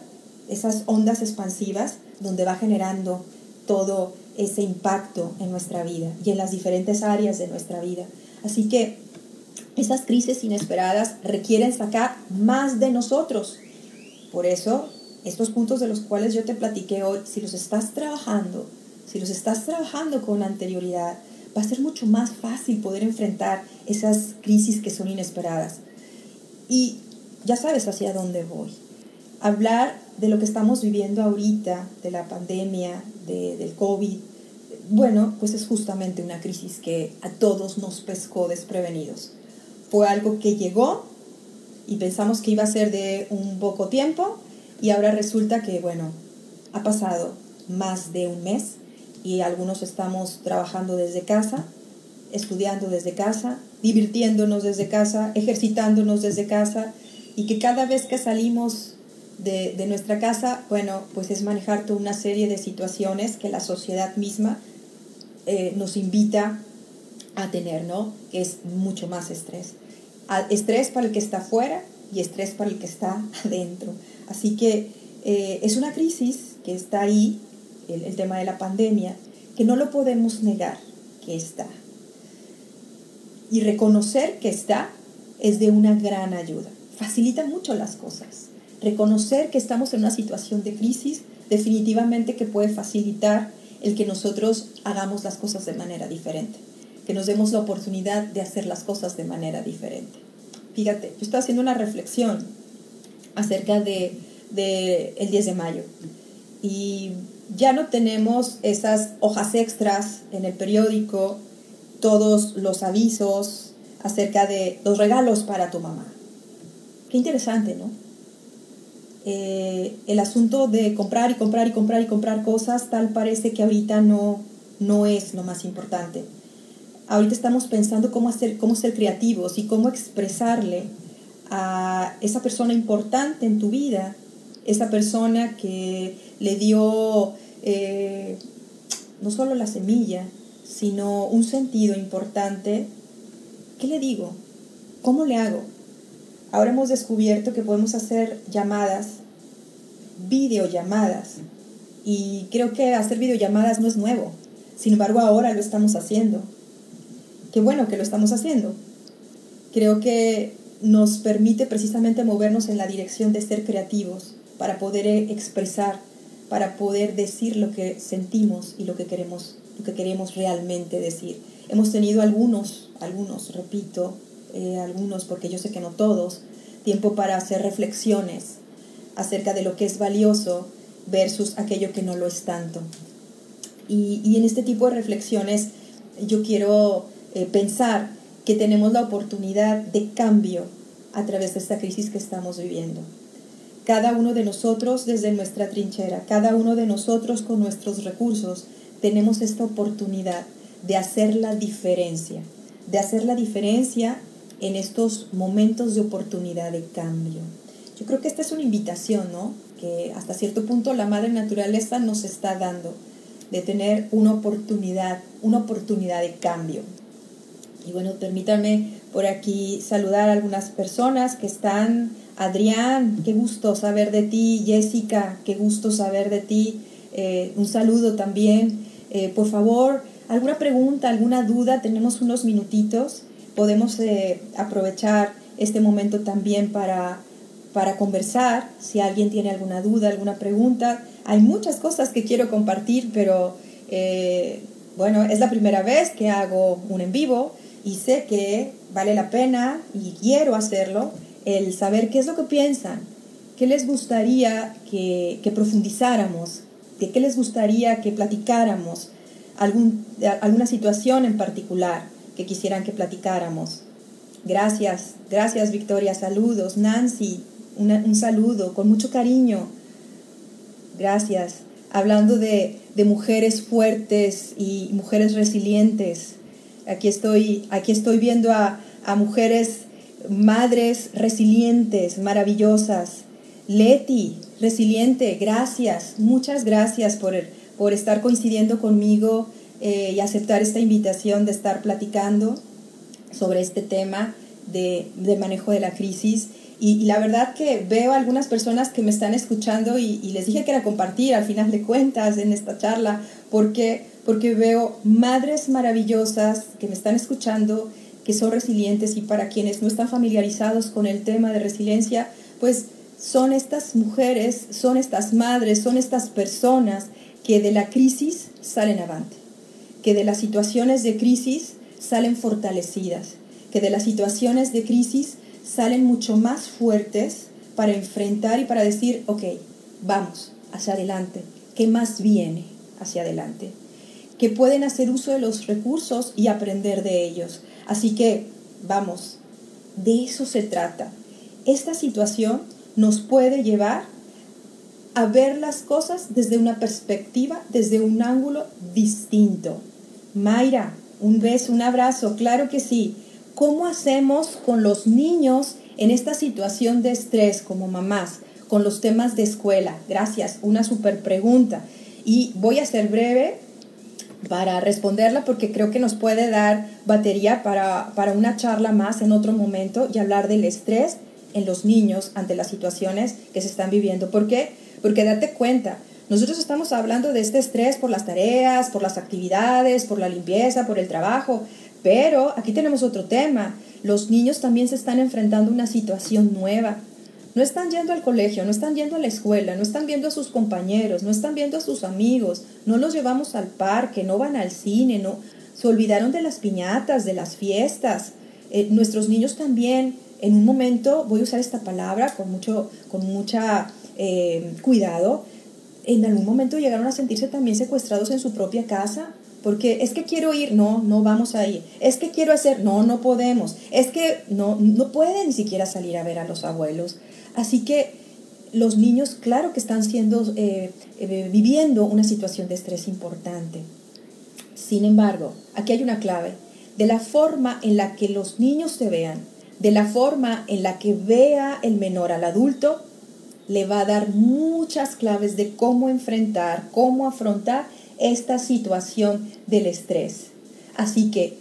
esas ondas expansivas donde va generando todo ese impacto en nuestra vida y en las diferentes áreas de nuestra vida. Así que esas crisis inesperadas requieren sacar más de nosotros. Por eso estos puntos de los cuales yo te platiqué hoy, si los estás trabajando, si los estás trabajando con anterioridad, va a ser mucho más fácil poder enfrentar esas crisis que son inesperadas. Y ya sabes hacia dónde voy. Hablar de lo que estamos viviendo ahorita, de la pandemia, de, del COVID, bueno, pues es justamente una crisis que a todos nos pescó desprevenidos. Fue algo que llegó y pensamos que iba a ser de un poco tiempo y ahora resulta que, bueno, ha pasado más de un mes y algunos estamos trabajando desde casa, estudiando desde casa, divirtiéndonos desde casa, ejercitándonos desde casa y que cada vez que salimos de, de, nuestra casa, bueno, pues es manejar toda una serie de situaciones que la sociedad misma eh, nos invita a tener, ¿no? Que es mucho más estrés. estrés para el que está afuera y estrés para el que está adentro. Así que eh, es una crisis que está ahí, el, el tema de la pandemia, que no lo podemos negar que está. Y reconocer que está es de una gran ayuda. Facilita mucho las cosas. Reconocer que estamos en una situación de crisis definitivamente que puede facilitar el que nosotros hagamos las cosas de manera diferente, que nos demos la oportunidad de hacer las cosas de manera diferente. Fíjate, yo estaba haciendo una reflexión acerca de, el 10 de mayo y ya no tenemos esas hojas extras en el periódico, todos los avisos acerca de los regalos para tu mamá. Qué interesante, ¿no? Eh, el asunto de comprar y comprar y comprar y comprar cosas, tal parece que ahorita no, no es lo más importante ahorita estamos pensando cómo, hacer, cómo ser creativos y cómo expresarle a esa persona importante en tu vida, esa persona que le dio eh, no solo la semilla, sino un sentido importante. ¿Qué le digo? ¿Cómo le hago? Ahora hemos descubierto que podemos hacer llamadas, videollamadas, y creo que hacer videollamadas no es nuevo. Sin embargo, ahora lo estamos haciendo qué bueno que lo estamos haciendo. Creo que nos permite precisamente movernos en la dirección de ser creativos para poder eh, expresar, para poder decir lo que sentimos y lo que queremos, lo que queremos realmente decir. Hemos tenido algunos, algunos, repito, eh, algunos, porque yo sé que no todos, tiempo para hacer reflexiones acerca de lo que es valioso versus aquello que no lo es tanto. Y, en este tipo de reflexiones yo quiero eh, pensar que tenemos la oportunidad de cambio a través de esta crisis que estamos viviendo. Cada uno de nosotros desde nuestra trinchera, cada uno de nosotros con nuestros recursos, tenemos esta oportunidad de hacer la diferencia, de hacer la diferencia en estos momentos de oportunidad de cambio. Yo creo que esta es una invitación, ¿no? Que hasta cierto punto la madre naturaleza nos está dando de tener una oportunidad, una oportunidad de cambio. Y bueno, permítanme por aquí saludar a algunas personas que están. Adrián, qué gusto saber de ti. Jessica, qué gusto saber de ti. Eh, un saludo también. Eh, por favor, alguna pregunta, alguna duda, tenemos unos minutitos. Podemos eh, aprovechar este momento también para, para conversar. Si alguien tiene alguna duda, alguna pregunta, hay muchas cosas que quiero compartir, pero eh, bueno, es la primera vez que hago un en vivo y sé que vale la pena y quiero hacerlo, el saber qué es lo que piensan, qué les gustaría que, que profundizáramos, de qué les gustaría que platicáramos, algún, alguna situación en particular que quisieran que platicáramos. Gracias, gracias Victoria, saludos. Nancy, un saludo con mucho cariño. Gracias. Hablando de, mujeres fuertes y mujeres resilientes. Aquí estoy, aquí estoy viendo a, mujeres madres resilientes, maravillosas. Leti, resiliente, gracias, muchas gracias por, por estar coincidiendo conmigo eh, y aceptar esta invitación de estar platicando sobre este tema de, de manejo de la crisis. Y, la verdad que veo algunas personas que me están escuchando y, les dije que era compartir al final de cuentas en esta charla, porque, porque veo madres maravillosas que me están escuchando, que son resilientes y para quienes no están familiarizados con el tema de resiliencia, pues son estas mujeres, son estas madres, son estas personas que de la crisis salen avante, que de las situaciones de crisis salen fortalecidas, que de las situaciones de crisis salen mucho más fuertes para enfrentar y para decir, ok, vamos hacia adelante, ¿qué más viene hacia adelante? Que pueden hacer uso de los recursos y aprender de ellos. Así que, vamos, de eso se trata. Esta situación nos puede llevar a ver las cosas desde una perspectiva, desde un ángulo distinto. Mayra, un beso, un abrazo, claro que sí. ¿Cómo hacemos con los niños en esta situación de estrés como mamás, con los temas de escuela? Gracias, una super pregunta. Y voy a ser breve para responderla porque creo que nos puede dar batería para, para una charla más en otro momento y hablar del estrés en los niños ante las situaciones que se están viviendo. ¿Por qué? Porque date cuenta, nosotros estamos hablando de este estrés por las tareas, por las actividades, por la limpieza, por el trabajo, pero aquí tenemos otro tema. Los niños también se están enfrentando a una situación nueva. No están yendo al colegio, no están yendo a la escuela, no están viendo a sus compañeros, no están viendo a sus amigos, no los llevamos al parque, no van al cine, no se olvidaron de las piñatas, de las fiestas. Eh, nuestros niños también, en un momento, voy a usar esta palabra con mucho, con mucha eh, cuidado, en algún momento llegaron a sentirse también secuestrados en su propia casa, porque es que quiero ir, no, no vamos a ir. Es que quiero hacer, no, no podemos. Es que no, no pueden ni siquiera salir a ver a los abuelos. Así que los niños, claro que están siendo, eh, eh, viviendo una situación de estrés importante. Sin embargo, aquí hay una clave. De la forma en la que los niños se vean, de la forma en la que vea el menor al adulto, le va a dar muchas claves de cómo enfrentar, cómo afrontar esta situación del estrés. Así que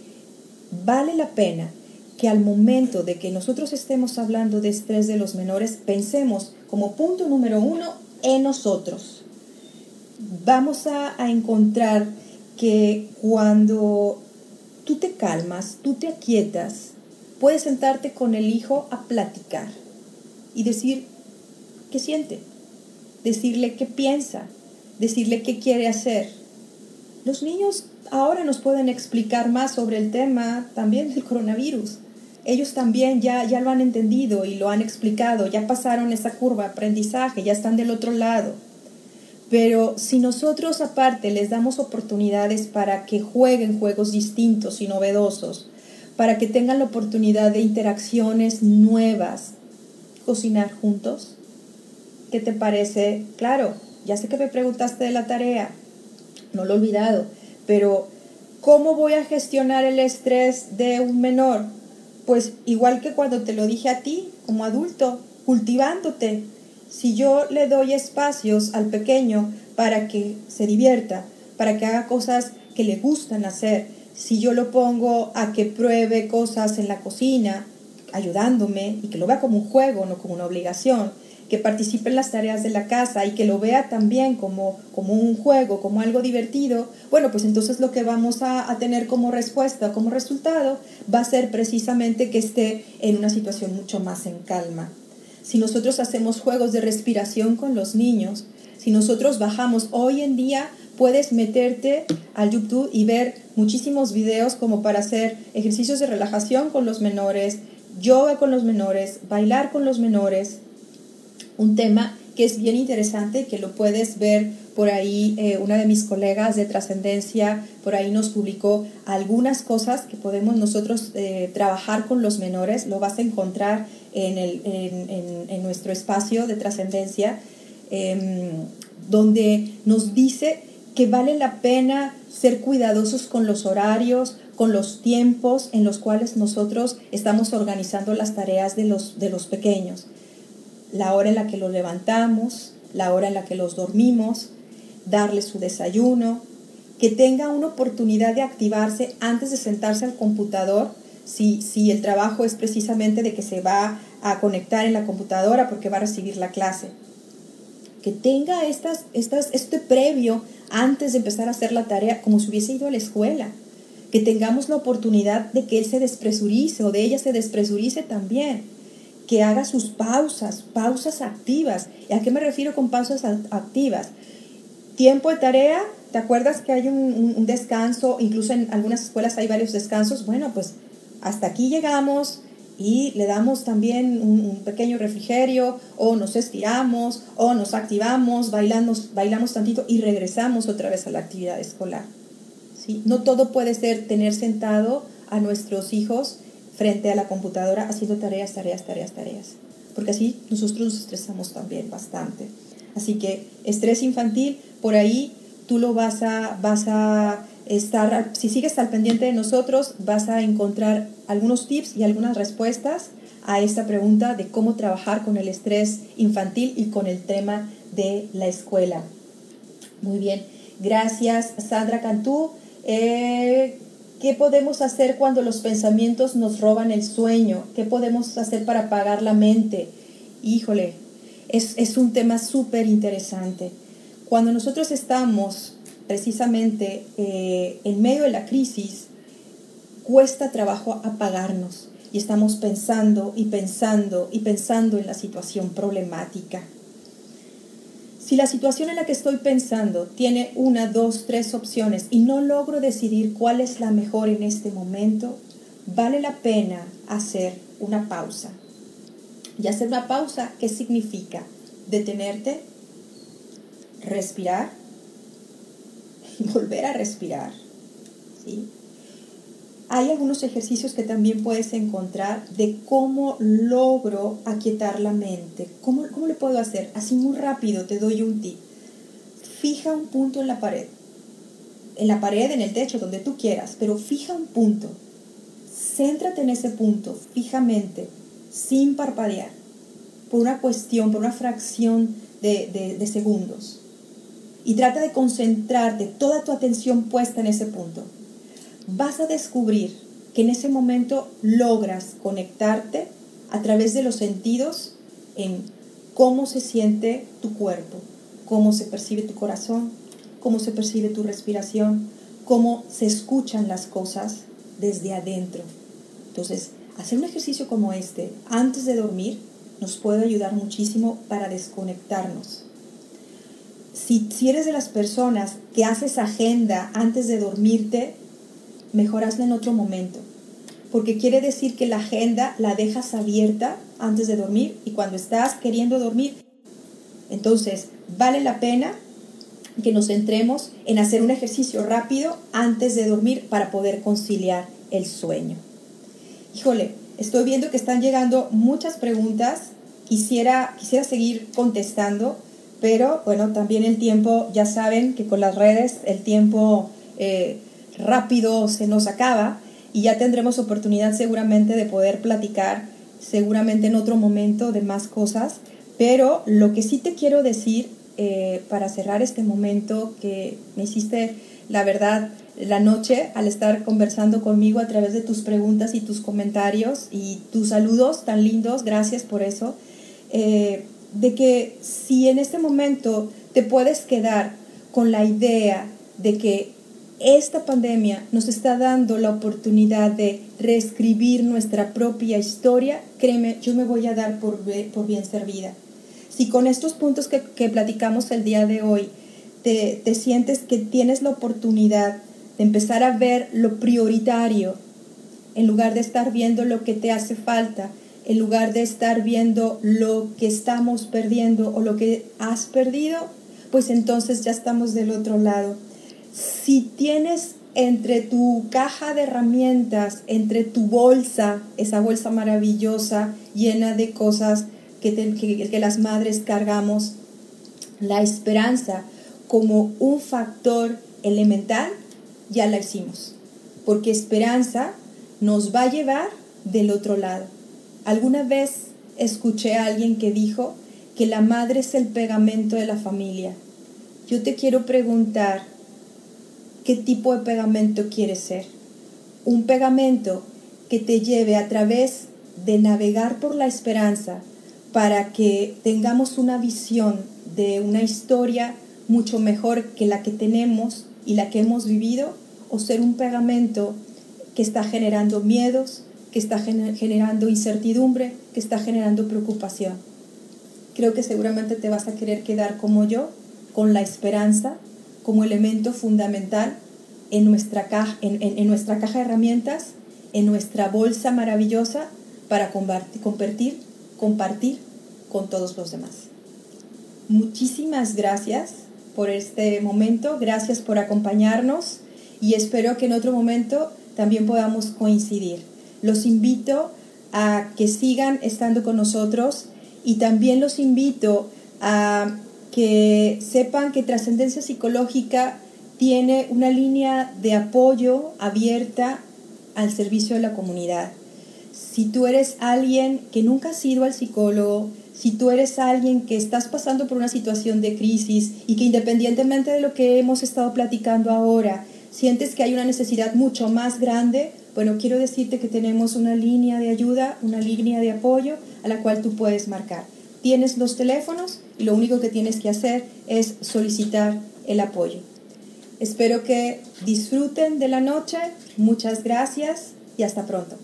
vale la pena que al momento de que nosotros estemos hablando de estrés de los menores, pensemos como punto número uno en nosotros. Vamos a, encontrar que cuando tú te calmas, tú te aquietas, puedes sentarte con el hijo a platicar y decir qué siente, decirle qué piensa, decirle qué quiere hacer. Los niños ahora nos pueden explicar más sobre el tema también del coronavirus. Ellos también ya, ya lo han entendido y lo han explicado, ya pasaron esa curva de aprendizaje, ya están del otro lado. Pero si nosotros aparte les damos oportunidades para que jueguen juegos distintos y novedosos, para que tengan la oportunidad de interacciones nuevas, cocinar juntos, ¿qué te parece? Claro, ya sé que me preguntaste de la tarea, no lo he olvidado, pero ¿cómo voy a gestionar el estrés de un menor? Pues igual que cuando te lo dije a ti, como adulto, cultivándote, si yo le doy espacios al pequeño para que se divierta, para que haga cosas que le gustan hacer, si yo lo pongo a que pruebe cosas en la cocina, ayudándome y que lo vea como un juego, no como una obligación, que participe en las tareas de la casa y que lo vea también como, como un juego, como algo divertido, bueno, pues entonces lo que vamos a, a tener como respuesta, como resultado, va a ser precisamente que esté en una situación mucho más en calma si nosotros hacemos juegos de respiración con los niños, si nosotros bajamos, hoy en día puedes meterte al YouTube y ver muchísimos videos como para hacer ejercicios de relajación con los menores, yoga con los menores, bailar con los menores. Un tema que es bien interesante, que lo puedes ver por ahí, eh, una de mis colegas de trascendencia, por ahí nos publicó algunas cosas que podemos nosotros eh, trabajar con los menores, lo vas a encontrar en, el, en, nuestro espacio de trascendencia, em, donde nos dice que vale la pena ser cuidadosos con los horarios, con los tiempos en los cuales nosotros estamos organizando las tareas de los, de los pequeños. La hora en la que los levantamos, la hora en la que los dormimos, darles su desayuno, que tenga una oportunidad de activarse antes de sentarse al computador si, el trabajo es precisamente de que se va a conectar en la computadora porque va a recibir la clase. Que tenga estas, estas, este previo antes de empezar a hacer la tarea como si hubiese ido a la escuela. Que tengamos la oportunidad de que él se despresurice o de ella se despresurice también. Que haga sus pausas, pausas activas. ¿Y a qué me refiero con pausas activas? Tiempo de tarea, ¿te acuerdas que hay un, descanso? Incluso en algunas escuelas hay varios descansos. Bueno, pues hasta aquí llegamos y le damos también un, pequeño refrigerio o nos estiramos o nos activamos, bailamos, bailamos tantito y regresamos otra vez a la actividad escolar. ¿sí? No todo puede ser tener sentado a nuestros hijos frente a la computadora haciendo tareas, tareas, tareas, tareas. Porque así nosotros nos estresamos también bastante. Así que estrés infantil, por ahí tú lo vas a, vas a estar, si sigues al pendiente de nosotros, vas a encontrar algunos tips y algunas respuestas a esta pregunta de cómo trabajar con el estrés infantil y con el tema de la escuela. Muy bien, gracias Sandra Cantú. Eh, ¿Qué podemos hacer cuando los pensamientos nos roban el sueño? ¿Qué podemos hacer para apagar la mente? Híjole, es, es un tema súper interesante. Cuando nosotros estamos precisamente eh, en medio de la crisis, cuesta trabajo apagarnos y estamos pensando y pensando y pensando en la situación problemática. Si la situación en la que estoy pensando tiene una, dos, tres opciones y no logro decidir cuál es la mejor en este momento, vale la pena hacer una pausa. Y hacer una pausa, ¿qué significa? Detenerte, respirar, volver a respirar. ¿sí? Hay algunos ejercicios que también puedes encontrar de cómo logro aquietar la mente. ¿Cómo, ¿Cómo le puedo hacer? Así muy rápido te doy un tip. Fija un punto en la pared. En la pared, en el techo, donde tú quieras, pero fija un punto. Céntrate en ese punto fijamente, sin parpadear, por una cuestión, por una fracción de, de, de segundos y trata de concentrarte toda tu atención puesta en ese punto. Vas a descubrir que en ese momento logras conectarte a través de los sentidos en cómo se siente tu cuerpo, cómo se percibe tu corazón, cómo se percibe tu respiración, cómo se escuchan las cosas desde adentro. Entonces, hacer un ejercicio como este antes de dormir nos puede ayudar muchísimo para desconectarnos si, eres de las personas que haces agenda antes de dormirte, mejor en otro momento. porque quiere decir que la agenda la dejas abierta antes de dormir y cuando estás queriendo dormir. Entonces, vale la pena que nos centremos en hacer un ejercicio rápido antes de dormir para poder conciliar el sueño. Híjole, estoy viendo que están llegando muchas preguntas. Quisiera, quisiera seguir contestando, pero bueno, también el tiempo, ya saben que con las redes el tiempo eh, rápido se nos acaba y ya tendremos oportunidad seguramente de poder platicar seguramente en otro momento de más cosas, pero lo que sí te quiero decir eh, para cerrar este momento que me hiciste, la verdad, la noche al estar conversando conmigo a través de tus preguntas y tus comentarios y tus saludos tan lindos, gracias por eso, eh, de que si en este momento te puedes quedar con la idea de que esta pandemia nos está dando la oportunidad de reescribir nuestra propia historia, créeme, yo me voy a dar por, por bien servida. Si con estos puntos que, platicamos el día de hoy te, te sientes que tienes la oportunidad de empezar a ver lo prioritario, en lugar de estar viendo lo que te hace falta, en lugar de estar viendo lo que estamos perdiendo o lo que has perdido, pues entonces ya estamos del otro lado. Si tienes entre tu caja de herramientas, entre tu bolsa, esa bolsa maravillosa llena de cosas que, que, las madres cargamos la esperanza como un factor elemental, ya la hicimos. Porque esperanza nos va a llevar del otro lado. Alguna vez escuché a alguien que dijo que la madre es el pegamento de la familia. Yo te quiero preguntar, ¿qué tipo de pegamento quieres ser? Un pegamento que te lleve a través de navegar por la esperanza, para que tengamos una visión de una historia mucho mejor que la que tenemos y la que hemos vivido, o ser un pegamento que está generando miedos, que está generando incertidumbre, que está generando preocupación. Creo que seguramente te vas a querer quedar como yo, con la esperanza como elemento fundamental en nuestra caja, en, nuestra caja de herramientas, en nuestra bolsa maravillosa para compartir compartir con todos los demás. Muchísimas gracias por este momento, gracias por acompañarnos y espero que en otro momento también podamos coincidir. Los invito a que sigan estando con nosotros y también los invito a que sepan que Trascendencia Psicológica tiene una línea de apoyo abierta al servicio de la comunidad. Si tú eres alguien que nunca ha ido al psicólogo, si tú eres alguien que estás pasando por una situación de crisis y que independientemente de lo que hemos estado platicando ahora, sientes que hay una necesidad mucho más grande, bueno, quiero decirte que tenemos una línea de ayuda, una línea de apoyo a la cual tú puedes marcar. Tienes los teléfonos y lo único que tienes que hacer es solicitar el apoyo. Espero que disfruten de la noche. Muchas gracias y hasta pronto.